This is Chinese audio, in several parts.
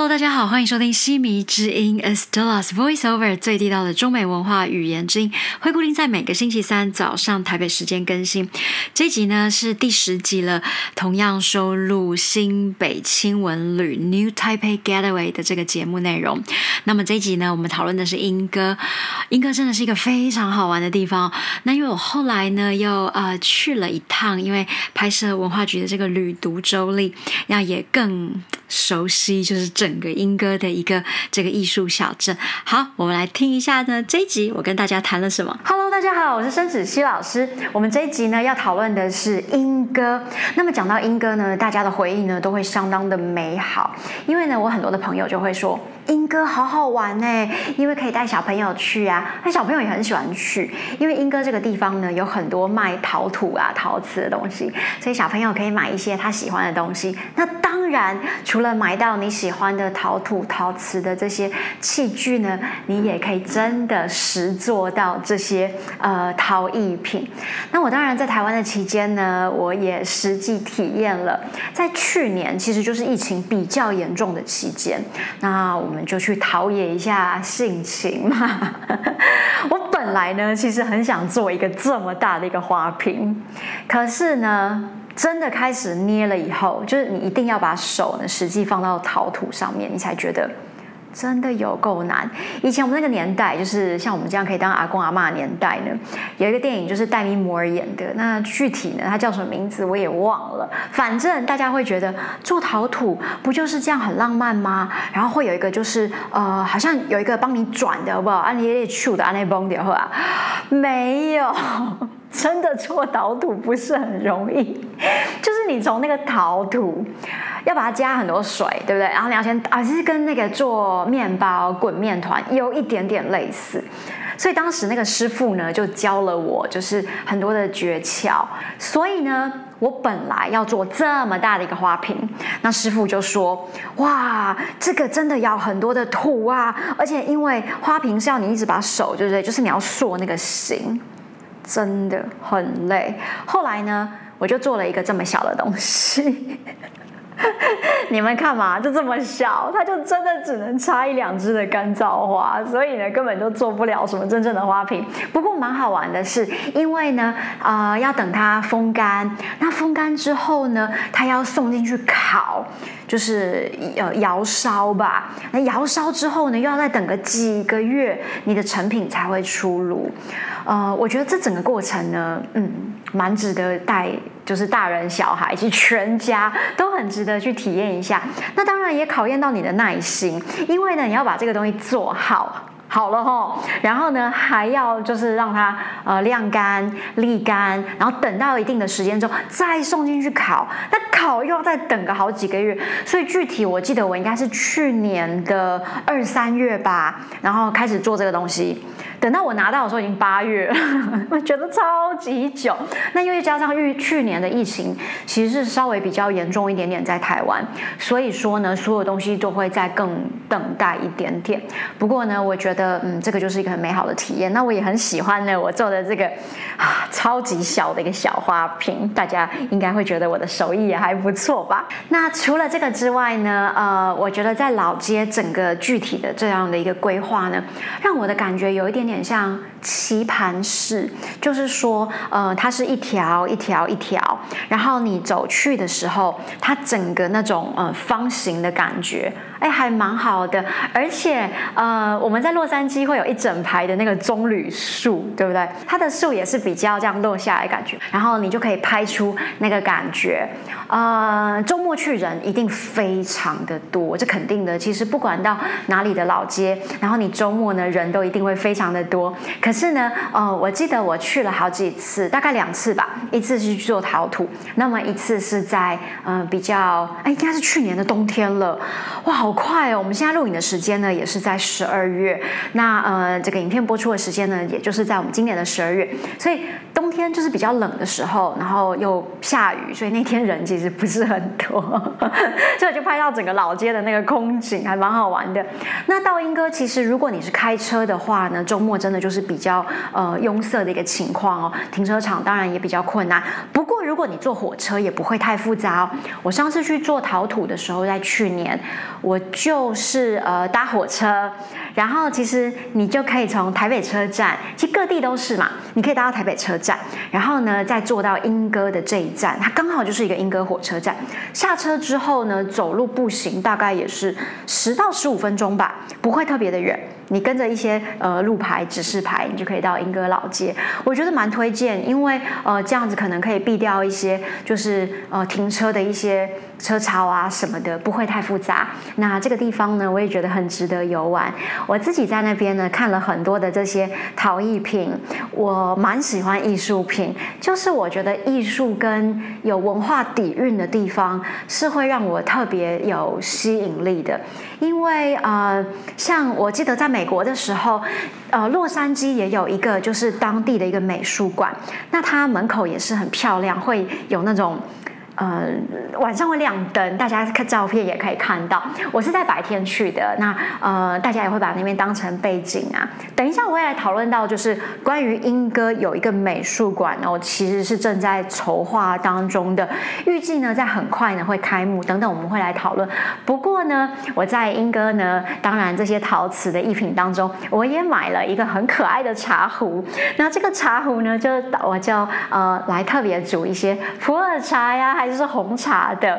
Hello，大家好，欢迎收听西迷之音 Estella's Voiceover 最地道的中美文化语言之音，会固定在每个星期三早上台北时间更新。这集呢是第十集了，同样收录新北青文旅 New Taipei Getaway 的这个节目内容。那么这集呢，我们讨论的是莺歌。莺歌真的是一个非常好玩的地方。那因为我后来呢又呃去了一趟，因为拍摄文化局的这个旅读周历，那也更熟悉就是。整整个莺歌的一个这个艺术小镇，好，我们来听一下呢。这一集我跟大家谈了什么？Hello，大家好，我是申子熙老师。我们这一集呢要讨论的是莺歌。那么讲到莺歌呢，大家的回忆呢都会相当的美好，因为呢我很多的朋友就会说。莺歌好好玩呢，因为可以带小朋友去啊，那小朋友也很喜欢去，因为莺歌这个地方呢有很多卖陶土啊、陶瓷的东西，所以小朋友可以买一些他喜欢的东西。那当然，除了买到你喜欢的陶土、陶瓷的这些器具呢，你也可以真的实做到这些呃陶艺品。那我当然在台湾的期间呢，我也实际体验了，在去年其实就是疫情比较严重的期间，那我们。就去陶冶一下性情嘛。我本来呢，其实很想做一个这么大的一个花瓶，可是呢，真的开始捏了以后，就是你一定要把手呢实际放到陶土上面，你才觉得。真的有够难。以前我们那个年代，就是像我们这样可以当阿公阿妈的年代呢，有一个电影就是戴咪摩尔演的，那具体呢，它叫什么名字我也忘了。反正大家会觉得做陶土不就是这样很浪漫吗？然后会有一个就是呃，好像有一个帮你转的，好不好？按捏捏去的，按那崩的话，没有。真的做陶土不是很容易，就是你从那个陶土要把它加很多水，对不对？然后你要先啊，其实跟那个做面包滚面团有一点点类似，所以当时那个师傅呢就教了我，就是很多的诀窍。所以呢，我本来要做这么大的一个花瓶，那师傅就说：“哇，这个真的要很多的土啊，而且因为花瓶是要你一直把手，对不对？就是你要塑那个形。”真的很累。后来呢，我就做了一个这么小的东西。你们看嘛，就这么小，它就真的只能插一两支的干燥花，所以呢，根本就做不了什么真正的花瓶。不过蛮好玩的是，因为呢，啊，要等它风干，那风干之后呢，它要送进去烤，就是呃窑烧吧。那窑烧之后呢，又要再等个几个月，你的成品才会出炉。呃，我觉得这整个过程呢，嗯，蛮值得带，就是大人小孩以及全家都很值得去体验一下。那当然也考验到你的耐心，因为呢，你要把这个东西做好。好了哈，然后呢，还要就是让它呃晾干、沥干，然后等到一定的时间之后再送进去烤。那烤又要再等个好几个月，所以具体我记得我应该是去年的二三月吧，然后开始做这个东西。等到我拿到的时候已经八月了，我觉得超级久。那因为加上预去年的疫情，其实是稍微比较严重一点点在台湾，所以说呢，所有东西都会再更等待一点点。不过呢，我觉得嗯，这个就是一个很美好的体验。那我也很喜欢呢，我做的这个啊超级小的一个小花瓶，大家应该会觉得我的手艺也还不错吧？那除了这个之外呢，呃，我觉得在老街整个具体的这样的一个规划呢，让我的感觉有一。点像棋盘式，就是说，呃，它是一条一条一条，然后你走去的时候，它整个那种呃方形的感觉，哎，还蛮好的。而且，呃，我们在洛杉矶会有一整排的那个棕榈树，对不对？它的树也是比较这样落下来感觉，然后你就可以拍出那个感觉。呃，周末去人一定非常的多，这肯定的。其实不管到哪里的老街，然后你周末呢，人都一定会非常的。多，可是呢，呃，我记得我去了好几次，大概两次吧。一次是去做陶土，那么一次是在呃比较，哎，应该是去年的冬天了。哇，好快哦！我们现在录影的时间呢，也是在十二月。那呃，这个影片播出的时间呢，也就是在我们今年的十二月。所以冬天就是比较冷的时候，然后又下雨，所以那天人其实不是很多，所以就拍到整个老街的那个空景，还蛮好玩的。那道英哥，其实如果你是开车的话呢，周末真的就是比较呃拥塞的一个情况哦，停车场当然也比较困难。不过如果你坐火车也不会太复杂哦。我上次去做陶土的时候，在去年，我就是呃搭火车。然后其实你就可以从台北车站，其实各地都是嘛，你可以搭到台北车站，然后呢再坐到莺歌的这一站，它刚好就是一个莺歌火车站。下车之后呢，走路步行大概也是十到十五分钟吧，不会特别的远。你跟着一些呃路牌指示牌，你就可以到莺歌老街。我觉得蛮推荐，因为呃这样子可能可以避掉一些就是呃停车的一些车潮啊什么的，不会太复杂。那这个地方呢，我也觉得很值得游玩。我自己在那边呢看了很多的这些陶艺品，我蛮喜欢艺术品，就是我觉得艺术跟有文化底蕴的地方是会让我特别有吸引力的。因为呃，像我记得在美国的时候，呃，洛杉矶也有一个就是当地的一个美术馆，那它门口也是很漂亮，会有那种。呃，晚上会亮灯，大家看照片也可以看到。我是在白天去的，那呃，大家也会把那边当成背景啊。等一下我会来讨论到，就是关于英歌有一个美术馆哦，其实是正在筹划当中的，预计呢在很快呢会开幕。等等我们会来讨论。不过呢，我在英歌呢，当然这些陶瓷的艺品当中，我也买了一个很可爱的茶壶。那这个茶壶呢，就我叫呃来特别煮一些普洱茶呀，还。就是红茶的，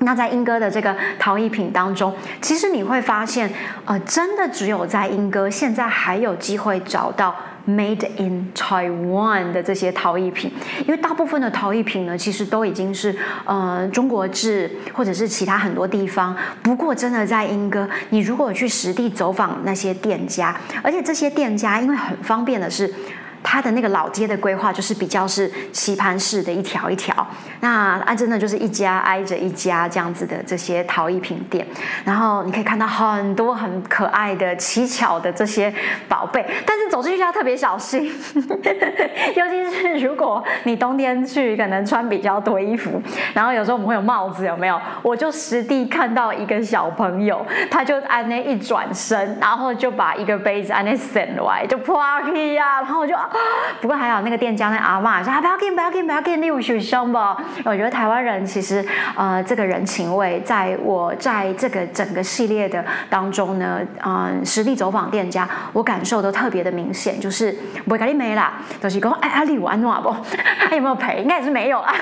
那在英歌的这个陶艺品当中，其实你会发现，呃，真的只有在英歌现在还有机会找到 Made in Taiwan 的这些陶艺品，因为大部分的陶艺品呢，其实都已经是呃中国制或者是其他很多地方。不过，真的在英歌，你如果去实地走访那些店家，而且这些店家因为很方便的是。它的那个老街的规划就是比较是棋盘式的一条一条，那啊真的就是一家挨着一家这样子的这些陶艺品店，然后你可以看到很多很可爱的奇巧的这些宝贝，但是走进去要特别小心，尤其是如果你冬天去，可能穿比较多衣服，然后有时候我们会有帽子，有没有？我就实地看到一个小朋友，他就按那一转身，然后就把一个杯子按那伸来，就啪叽呀，然后我就啊。不过还好，那个店家那阿妈说：“不要紧，不要紧，不要紧，你有学生不？”我觉得台湾人其实呃，这个人情味，在我在这个整个系列的当中呢，嗯，实地走访店家，我感受都特别的明显，就是不会跟你没啦，都是讲哎，阿里有安诺不？他 有没有赔？应该也是没有啦。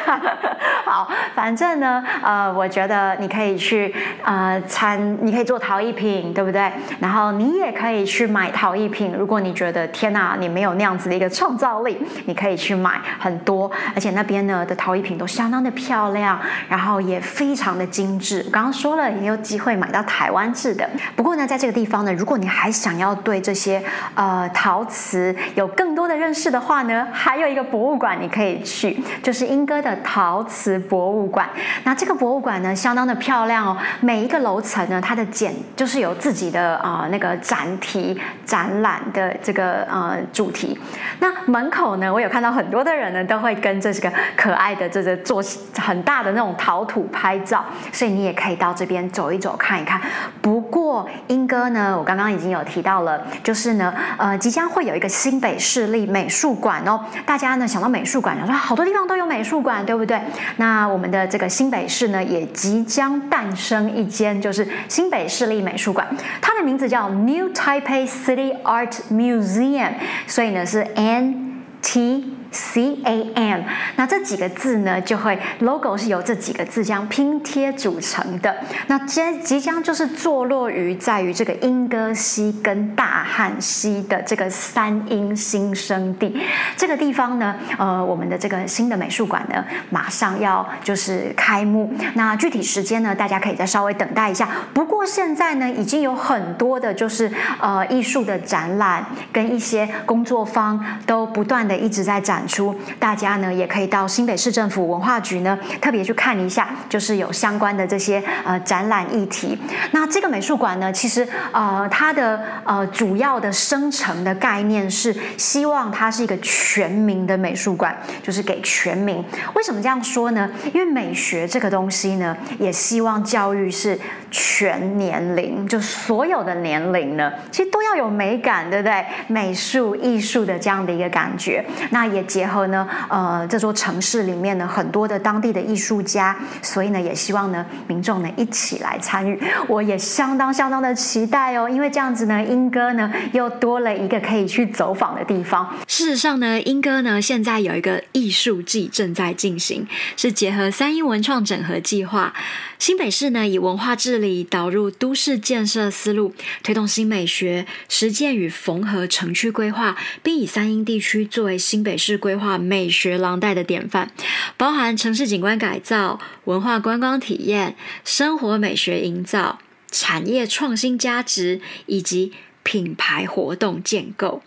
好，反正呢，呃，我觉得你可以去呃参，你可以做陶艺品，对不对？然后你也可以去买陶艺品。如果你觉得天哪，你没有那样子的个创造力，你可以去买很多，而且那边呢的陶艺品都相当的漂亮，然后也非常的精致。刚刚说了，也有机会买到台湾制的。不过呢，在这个地方呢，如果你还想要对这些呃陶瓷有更多的认识的话呢，还有一个博物馆你可以去，就是英哥的陶瓷博物馆。那这个博物馆呢，相当的漂亮哦，每一个楼层呢，它的简就是有自己的啊那个展题展览的这个呃主题。那门口呢，我有看到很多的人呢，都会跟这个可爱的这个做很大的那种陶土拍照，所以你也可以到这边走一走看一看。不过英哥呢，我刚刚已经有提到了，就是呢，呃，即将会有一个新北市立美术馆哦。大家呢想到美术馆，想说好多地方都有美术馆，对不对？那我们的这个新北市呢，也即将诞生一间，就是新北市立美术馆，它的名字叫 New Taipei City Art Museum，所以呢是。N T C A M，那这几个字呢，就会 logo 是由这几个字将拼贴组成的。那即即将就是坐落于在于这个莺歌溪跟大汉溪的这个三英新生地这个地方呢，呃，我们的这个新的美术馆呢，马上要就是开幕。那具体时间呢，大家可以再稍微等待一下。不过现在呢，已经有很多的就是呃艺术的展览跟一些工作坊都不断的一直在展。展出，大家呢也可以到新北市政府文化局呢特别去看一下，就是有相关的这些呃展览议题。那这个美术馆呢，其实呃它的呃主要的生成的概念是希望它是一个全民的美术馆，就是给全民。为什么这样说呢？因为美学这个东西呢，也希望教育是全年龄，就所有的年龄呢，其实都要有美感，对不对？美术艺术的这样的一个感觉，那也结合呢，呃，这座城市里面呢很多的当地的艺术家，所以呢，也希望呢民众呢一起来参与。我也相当相当的期待哦，因为这样子呢，英哥呢又多了一个可以去走访的地方。事实上呢，英哥呢现在有一个艺术季正在进行，是结合三英文创整合计划。新北市呢以文化治理导入都市建设思路，推动新美学实践与缝合城区规划，并以三英地区作为新北市规划美学廊带的典范，包含城市景观改造、文化观光体验、生活美学营造、产业创新价值以及。品牌活动建构，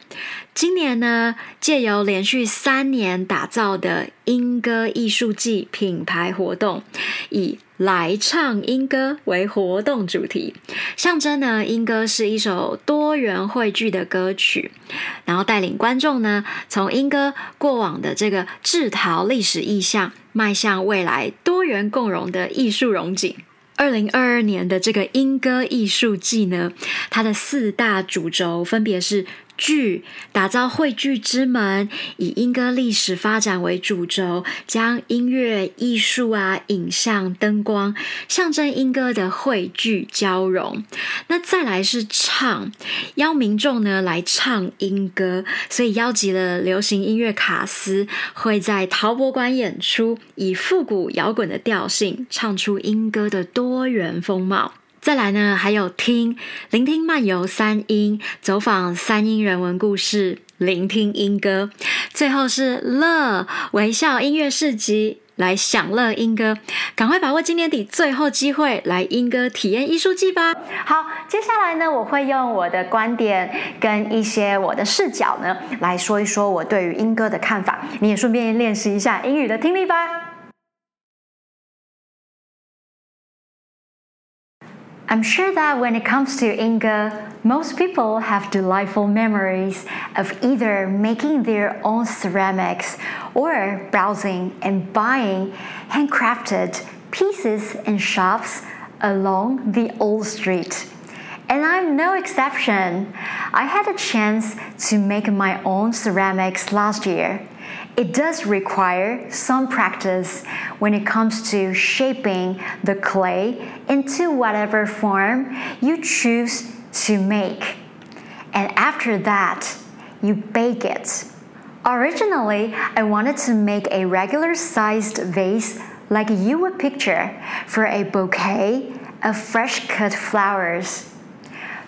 今年呢，借由连续三年打造的莺歌艺术季品牌活动，以来唱莺歌为活动主题，象征呢，莺歌是一首多元汇聚的歌曲，然后带领观众呢，从莺歌过往的这个制陶历史意象，迈向未来多元共融的艺术荣景。二零二二年的这个莺歌艺术季呢，它的四大主轴分别是。剧打造汇聚之门，以英歌历史发展为主轴，将音乐、艺术啊、影像、灯光象征英歌的汇聚交融。那再来是唱，邀民众呢来唱英歌，所以邀集了流行音乐卡司，会在陶博馆演出，以复古摇滚的调性，唱出英歌的多元风貌。再来呢，还有听聆听漫游三音，走访三音人文故事，聆听音歌。最后是乐微笑音乐市集，来享乐音歌。赶快把握今年底最后机会，来音歌体验艺术季吧。好，接下来呢，我会用我的观点跟一些我的视角呢，来说一说我对于音歌的看法。你也顺便练习一下英语的听力吧。I'm sure that when it comes to Inga, most people have delightful memories of either making their own ceramics or browsing and buying handcrafted pieces in shops along the old street. And I'm no exception. I had a chance to make my own ceramics last year. It does require some practice when it comes to shaping the clay into whatever form you choose to make. And after that, you bake it. Originally, I wanted to make a regular sized vase like you would picture for a bouquet of fresh cut flowers.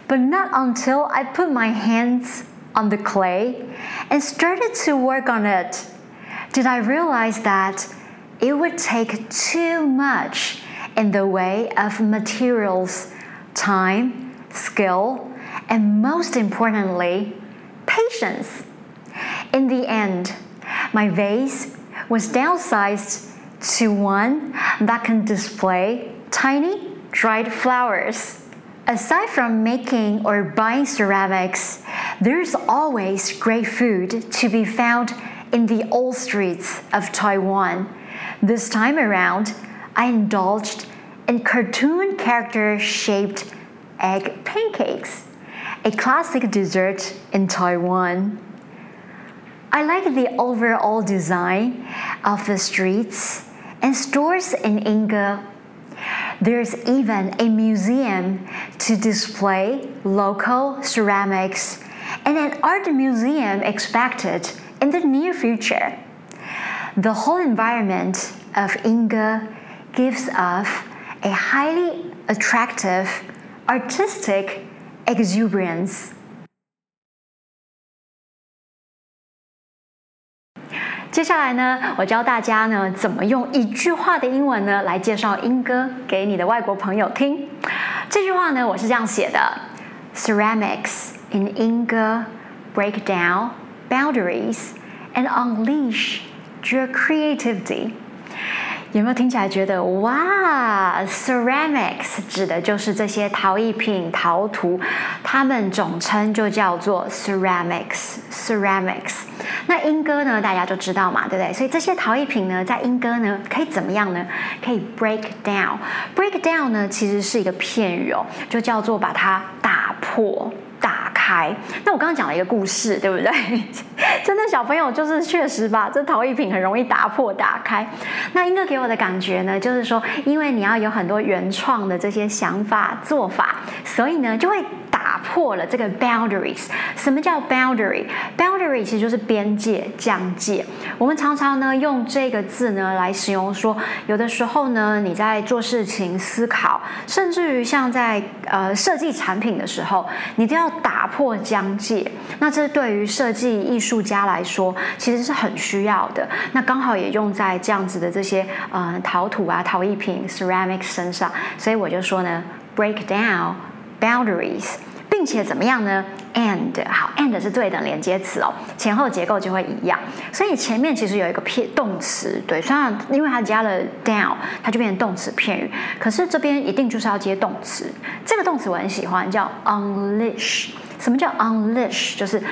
But not until I put my hands on the clay and started to work on it did I realize that it would take too much in the way of materials, time, skill, and most importantly, patience. In the end, my vase was downsized to one that can display tiny dried flowers. Aside from making or buying ceramics, there's always great food to be found in the old streets of Taiwan. This time around, I indulged in cartoon character shaped egg pancakes, a classic dessert in Taiwan. I like the overall design of the streets and stores in Inga. There's even a museum to display local ceramics and an art museum expected in the near future. The whole environment of Inga gives off a highly attractive artistic exuberance. in Inga break down boundaries and unleash your creativity。有没有听起来觉得哇？Ceramics 指的就是这些陶艺品、陶土，它们总称就叫做 ceramics。ceramics。那英歌呢？大家就知道嘛，对不对？所以这些陶艺品呢，在英歌呢，可以怎么样呢？可以 break down。break down 呢，其实是一个片语哦，就叫做把它打破。开。那我刚刚讲了一个故事，对不对？真的小朋友就是确实吧，这陶艺品很容易打破、打开。那英哥给我的感觉呢，就是说，因为你要有很多原创的这些想法、做法，所以呢，就会。打破了这个 boundaries。什么叫 boundary？boundary 其实就是边界、疆界。我们常常呢用这个字呢来形容说，有的时候呢你在做事情、思考，甚至于像在呃设计产品的时候，你都要打破疆界。那这对于设计艺术家来说，其实是很需要的。那刚好也用在这样子的这些呃陶土啊、陶艺品 ceramics 身上。所以我就说呢，break down boundaries。并且怎么样呢？and 好，and 是对等连接词哦，前后结构就会一样。所以前面其实有一个片动词，对，虽然因为它加了 down，它就变成动词片语。可是这边一定就是要接动词。这个动词我很喜欢，叫 unleash。什么叫 unleash？就是，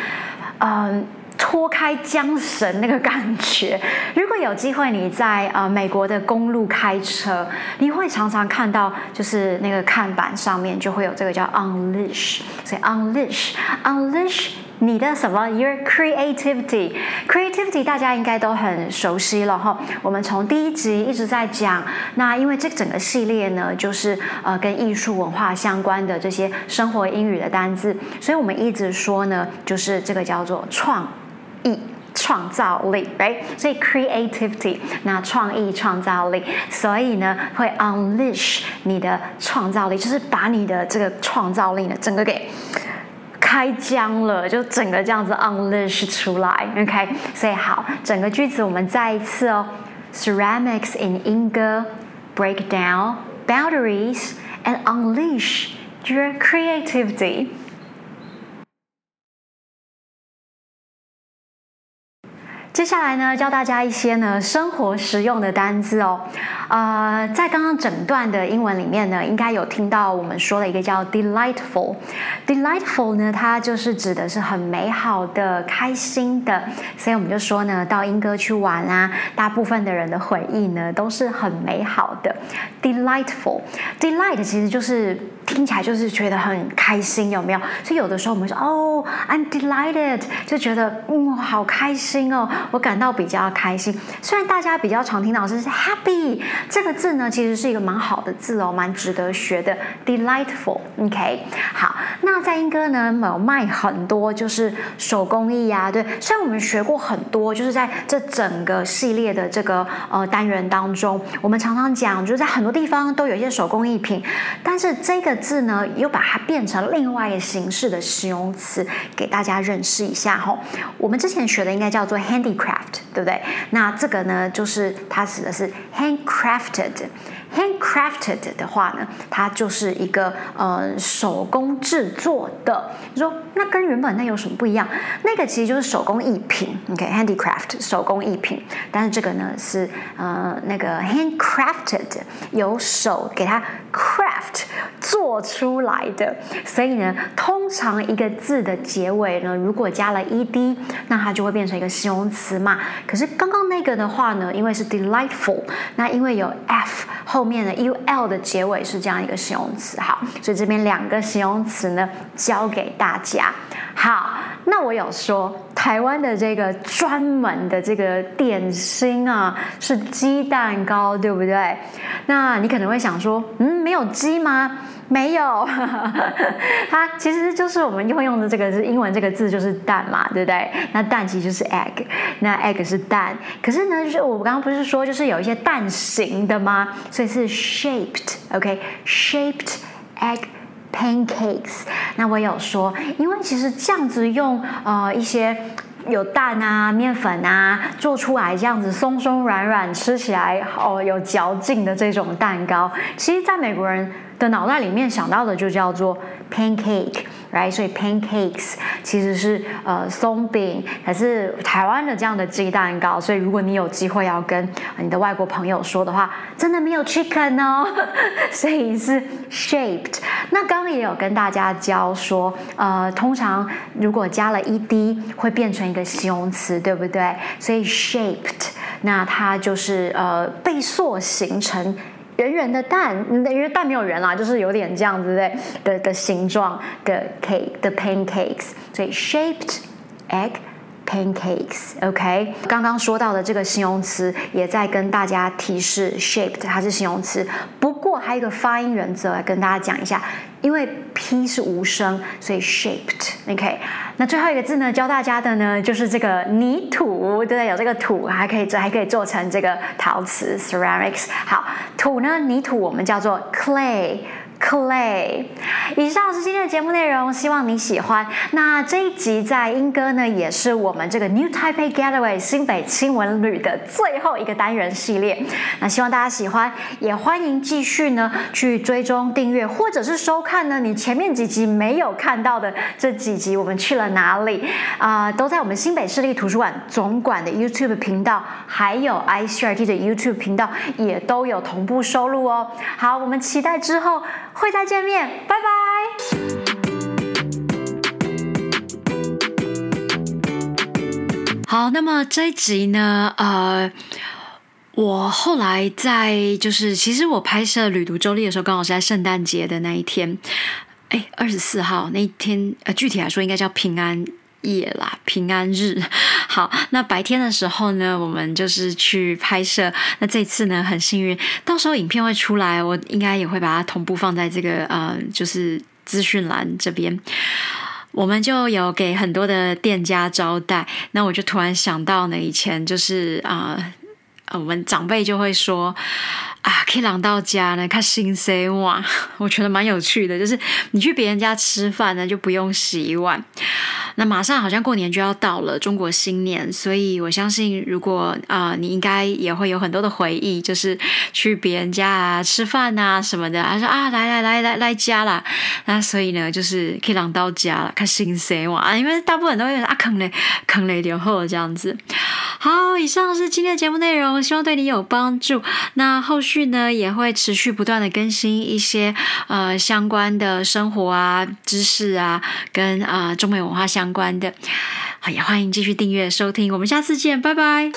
嗯。脱开缰绳那个感觉，如果有机会你在呃美国的公路开车，你会常常看到，就是那个看板上面就会有这个叫 unleash，所以 unleash unleash 你的什么 your creativity creativity 大家应该都很熟悉了哈。我们从第一集一直在讲，那因为这整个系列呢，就是呃跟艺术文化相关的这些生活英语的单字，所以我们一直说呢，就是这个叫做创。意创造力，right？所以 creativity，那创意创造力，所以呢会 unleash 你的创造力，就是把你的这个创造力呢整个给开疆了，就整个这样子 unleash 出来，OK？所以好，整个句子我们再一次哦，ceramics in anger break down boundaries and unleash your creativity。接下来呢，教大家一些呢生活实用的单字哦。呃，在刚刚整段的英文里面呢，应该有听到我们说了一个叫 delightful。delightful 呢，它就是指的是很美好的、开心的。所以我们就说呢，到英歌去玩啊，大部分的人的回忆呢都是很美好的。delightful，delight 其实就是听起来就是觉得很开心，有没有？所以有的时候我们说哦，I'm delighted，就觉得嗯，好开心哦。我感到比较开心。虽然大家比较常听到是 happy 这个字呢，其实是一个蛮好的字哦，蛮值得学的。delightful。OK，好。那在英歌呢，有卖很多就是手工艺啊。对，虽然我们学过很多，就是在这整个系列的这个呃单元当中，我们常常讲，就是在很多地方都有一些手工艺品。但是这个字呢，又把它变成另外一个形式的形容词，给大家认识一下哈。我们之前学的应该叫做 handicraft，对不对？那这个呢，就是它指的是 handcrafted。handcrafted 的话呢，它就是一个呃手工制作的。你说那跟原本那有什么不一样？那个其实就是手工艺品，OK？handicraft 手工艺品，但是这个呢是呃那个 handcrafted 有手给它 craft 做出来的。所以呢，通常一个字的结尾呢，如果加了 ed，那它就会变成一个形容词嘛。可是刚刚那个的话呢，因为是 delightful，那因为有 f 后。面的 u l 的结尾是这样一个形容词，好，所以这边两个形容词呢教给大家。好，那我有说台湾的这个专门的这个点心啊是鸡蛋糕，对不对？那你可能会想说，嗯，没有鸡吗？没有，它其实就是我们会用的这个是英文这个字就是蛋嘛，对不对？那蛋其实就是 egg，那 egg 是蛋，可是呢，就是我刚刚不是说就是有一些蛋形的吗？所以是 shaped，OK，shaped egg pancakes。那我有说，因为其实这样子用呃一些有蛋啊、面粉啊做出来这样子松松软软，吃起来哦有嚼劲的这种蛋糕，其实在美国人。的脑袋里面想到的就叫做 pancake。来所以 pancakes 其实是呃松饼，可是台湾的这样的鸡蛋糕。所以如果你有机会要跟你的外国朋友说的话，真的没有 chicken 哦，所以是 shaped。那刚刚也有跟大家教说，呃，通常如果加了 ed 会变成一个形容词，对不对？所以 shaped，那它就是呃被塑形成。圆圆的蛋，因为蛋没有圆啦，就是有点这样子对的的形状的 cake 的 pancakes，所以 shaped egg pancakes，OK。刚刚说到的这个形容词也在跟大家提示，shaped 它是形容词，不过还有一个发音原则来跟大家讲一下。因为 p 是无声，所以 shaped，OK。那最后一个字呢，教大家的呢，就是这个泥土，对不对？有这个土，还可以做，还可以做成这个陶瓷 ceramics。好，土呢，泥土我们叫做 clay。Clay，以上是今天的节目内容，希望你喜欢。那这一集在英歌呢，也是我们这个 New Taipei Getaway 新北新闻旅的最后一个单元系列。那希望大家喜欢，也欢迎继续呢去追踪订阅，或者是收看呢你前面几集没有看到的这几集，我们去了哪里啊？都在我们新北市立图书馆总馆的 YouTube 频道，还有 ICRT 的 YouTube 频道也都有同步收录哦。好，我们期待之后。会再见面，拜拜。好，那么这一集呢？呃，我后来在就是，其实我拍摄《旅途周历》的时候，刚好是在圣诞节的那一天，哎，二十四号那一天，呃，具体来说应该叫平安。夜啦，平安日。好，那白天的时候呢，我们就是去拍摄。那这次呢，很幸运，到时候影片会出来，我应该也会把它同步放在这个呃，就是资讯栏这边。我们就有给很多的店家招待。那我就突然想到呢，以前就是啊，我们长辈就会说。啊，可以朗到家呢，看新鲜哇！我觉得蛮有趣的，就是你去别人家吃饭呢，就不用洗碗。那马上好像过年就要到了，中国新年，所以我相信，如果啊，你应该也会有很多的回忆，就是去别人家啊吃饭啊什么的。他说啊，来来来来来家啦，那所以呢，就是可以朗到家了，看新鲜哇！因为大部分都会啊坑嘞坑嘞点后这样子。好，以上是今天的节目内容，希望对你有帮助。那后续。剧呢也会持续不断的更新一些呃相关的生活啊知识啊跟啊中美文化相关的，也欢迎继续订阅收听，我们下次见，拜拜。